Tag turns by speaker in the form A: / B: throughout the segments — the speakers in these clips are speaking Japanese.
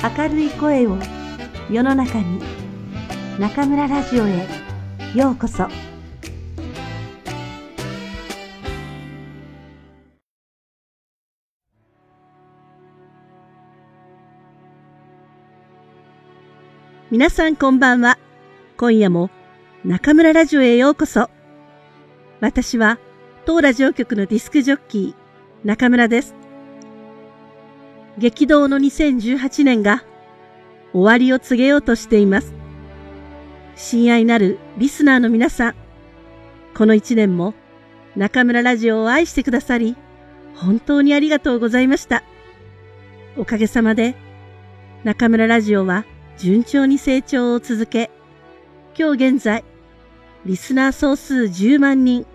A: 明るい声を世の中に中村ラジオへようこそ。皆さんこんばんは。今夜も中村ラジオへようこそ。私は当ラジオ局のディスクジョッキー中村です。激動の2018年が終わりを告げようとしています。親愛なるリスナーの皆さん、この一年も中村ラジオを愛してくださり、本当にありがとうございました。おかげさまで中村ラジオは順調に成長を続け、今日現在、リスナー総数10万人、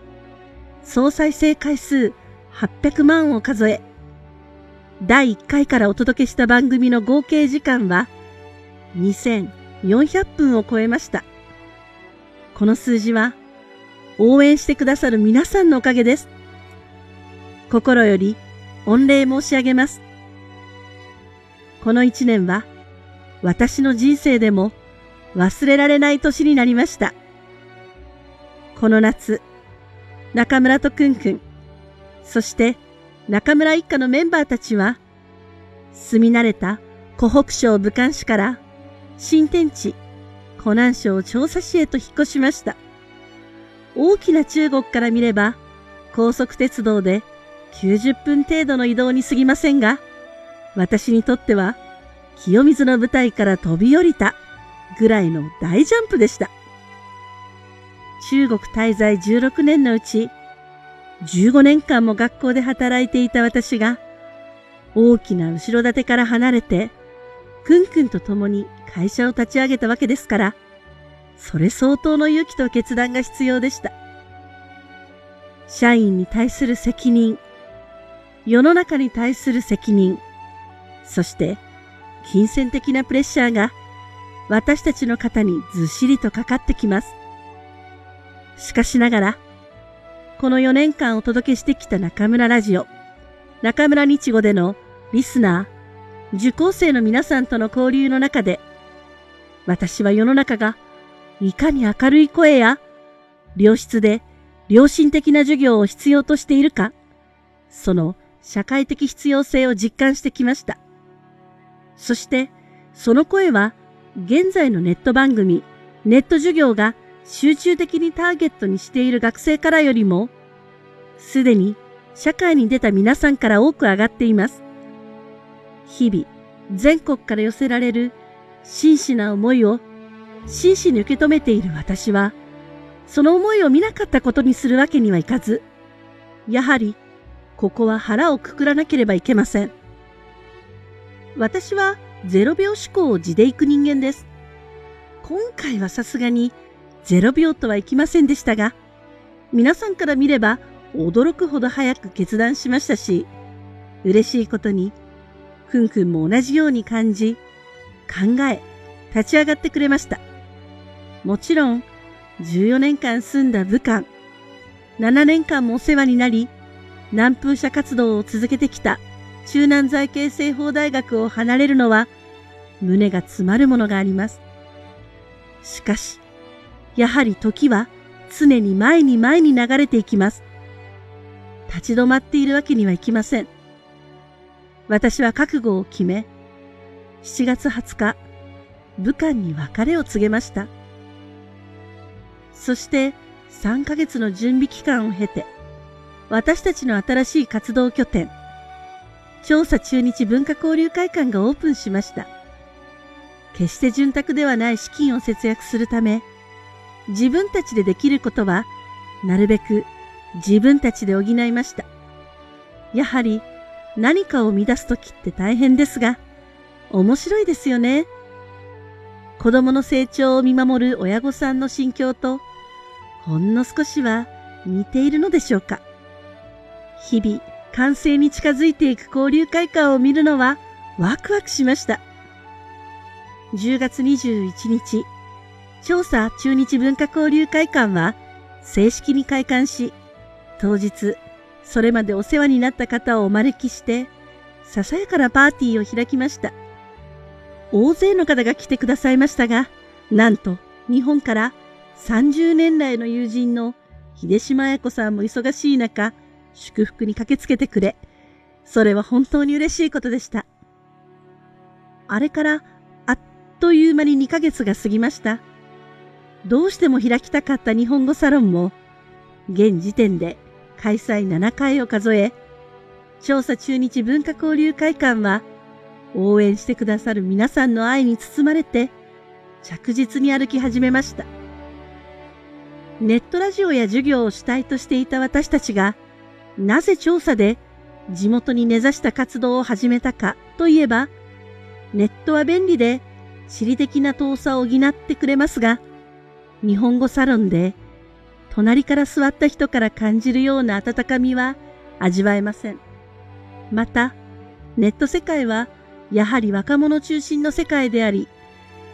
A: 総再生回数800万を数え、第1回からお届けした番組の合計時間は2400分を超えました。この数字は応援してくださる皆さんのおかげです。心より御礼申し上げます。この一年は私の人生でも忘れられない年になりました。この夏、中村とくんくん、そして中村一家のメンバーたちは、住み慣れた湖北省武漢市から新天地湖南省調査市へと引っ越しました。大きな中国から見れば高速鉄道で90分程度の移動に過ぎませんが、私にとっては清水の舞台から飛び降りたぐらいの大ジャンプでした。中国滞在16年のうち15年間も学校で働いていた私が、大きな後ろ盾から離れて、くんくんと共に会社を立ち上げたわけですから、それ相当の勇気と決断が必要でした。社員に対する責任、世の中に対する責任、そして金銭的なプレッシャーが私たちの肩にずっしりとかかってきます。しかしながら、この4年間お届けしてきた中村ラジオ、中村日語でのリスナー、受講生の皆さんとの交流の中で、私は世の中がいかに明るい声や良質で良心的な授業を必要としているか、その社会的必要性を実感してきました。そして、その声は現在のネット番組、ネット授業が集中的にターゲットにしている学生からよりも、すでに社会に出た皆さんから多く上がっています。日々、全国から寄せられる真摯な思いを真摯に受け止めている私は、その思いを見なかったことにするわけにはいかず、やはり、ここは腹をくくらなければいけません。私は0秒思考を地で行く人間です。今回はさすがに0秒とはいきませんでしたが、皆さんから見れば驚くほど早く決断しましたし、嬉しいことに、くんくんも同じように感じ、考え、立ち上がってくれました。もちろん、14年間住んだ武漢、7年間もお世話になり、南風社活動を続けてきた中南財系政法大学を離れるのは、胸が詰まるものがあります。しかし、やはり時は常に前に前に流れていきます。立ち止まっているわけにはいきません。私は覚悟を決め、7月20日、武漢に別れを告げました。そして3ヶ月の準備期間を経て、私たちの新しい活動拠点、調査中日文化交流会館がオープンしました。決して潤沢ではない資金を節約するため、自分たちでできることは、なるべく自分たちで補いました。やはり何かを生み出すときって大変ですが、面白いですよね。子供の成長を見守る親御さんの心境と、ほんの少しは似ているのでしょうか。日々、完成に近づいていく交流会館を見るのはワクワクしました。10月21日、調査中日文化交流会館は正式に開館し、当日、それまでお世話になった方をお招きして、ささやかなパーティーを開きました。大勢の方が来てくださいましたが、なんと日本から30年来の友人の秀島彩子さんも忙しい中、祝福に駆けつけてくれ、それは本当に嬉しいことでした。あれからあっという間に2ヶ月が過ぎました。どうしても開きたかった日本語サロンも、現時点で開催7回を数え、調査中日文化交流会館は、応援してくださる皆さんの愛に包まれて、着実に歩き始めました。ネットラジオや授業を主体としていた私たちが、なぜ調査で地元に根ざした活動を始めたかといえば、ネットは便利で地理的な遠さを補ってくれますが、日本語サロンで隣から座った人から感じるような温かみは味わえません。また、ネット世界はやはり若者中心の世界であり、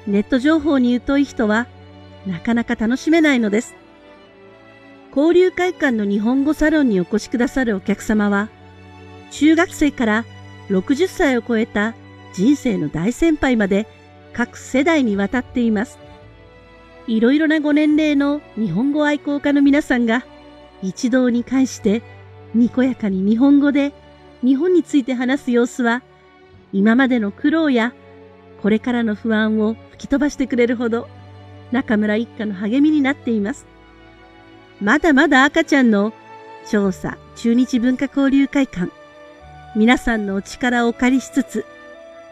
A: ネット情報に疎い人はなかなか楽しめないのです。交流会館の日本語サロンにお越しくださるお客様は、中学生から60歳を超えた人生の大先輩まで各世代にわたっています。いろいろなご年齢の日本語愛好家の皆さんが一堂に会してにこやかに日本語で日本について話す様子は、今までの苦労やこれからの不安を吹き飛ばしてくれるほど、中村一家の励みになっています。まだまだ赤ちゃんの調査中日文化交流会館、皆さんのお力をお借りしつつ、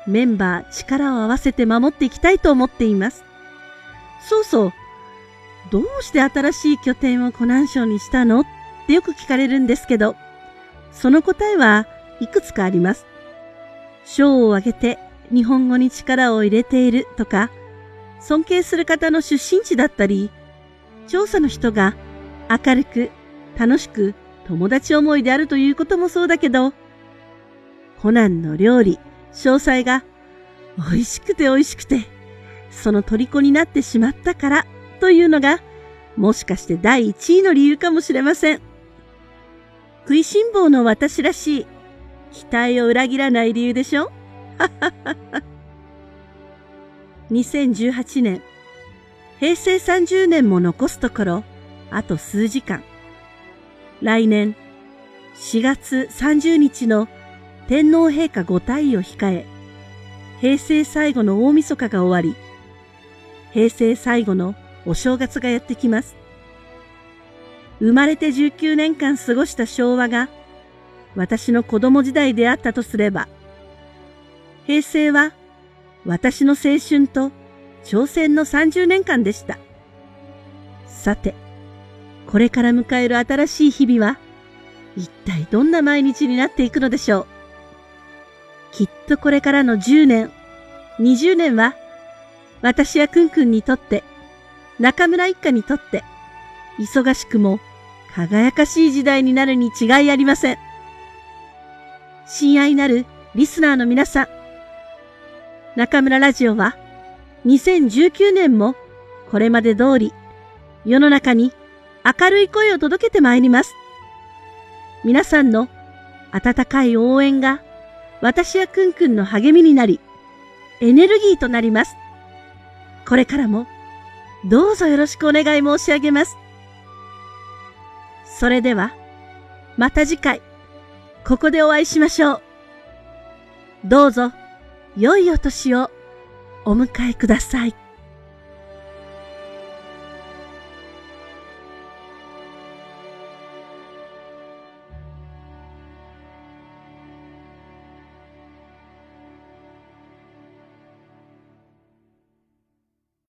A: メンバー力を合わせて守っていきたいと思っています。そうそう、どうして新しい拠点を湖南省にしたの？ってよく聞かれるんですけど、その答えはいくつかあります。賞を挙げて日本語に力を入れているとか、尊敬する方の出身地だったり、調査の人が明るく楽しく友達思いであるということもそうだけど、コナンの料理、詳細が美味しくて美味しくて、その虜になってしまったからというのが、もしかして第一位の理由かもしれません。食いしん坊の私らしい、期待を裏切らない理由でしょ？2018年、平成30年も残すところ、あと数時間。来年、4月30日の天皇陛下ご退位を控え、平成最後の大晦日が終わり、平成最後のお正月がやってきます。生まれて19年間過ごした昭和が私の子供時代であったとすれば、平成は私の青春と挑戦の30年間でした。さて、これから迎える新しい日々は、一体どんな毎日になっていくのでしょう。きっとこれからの10年、20年は、私やくんくんにとって、中村一家にとって、忙しくも輝かしい時代になるに違いありません。親愛なるリスナーの皆さん、中村ラジオは2019年もこれまで通り世の中に明るい声を届けてまいります。皆さんの温かい応援が私やくんくんの励みになり、エネルギーとなります。これからもどうぞよろしくお願い申し上げます。それでは、また次回、ここでお会いしましょう。どうぞ、良いお年をお迎えください。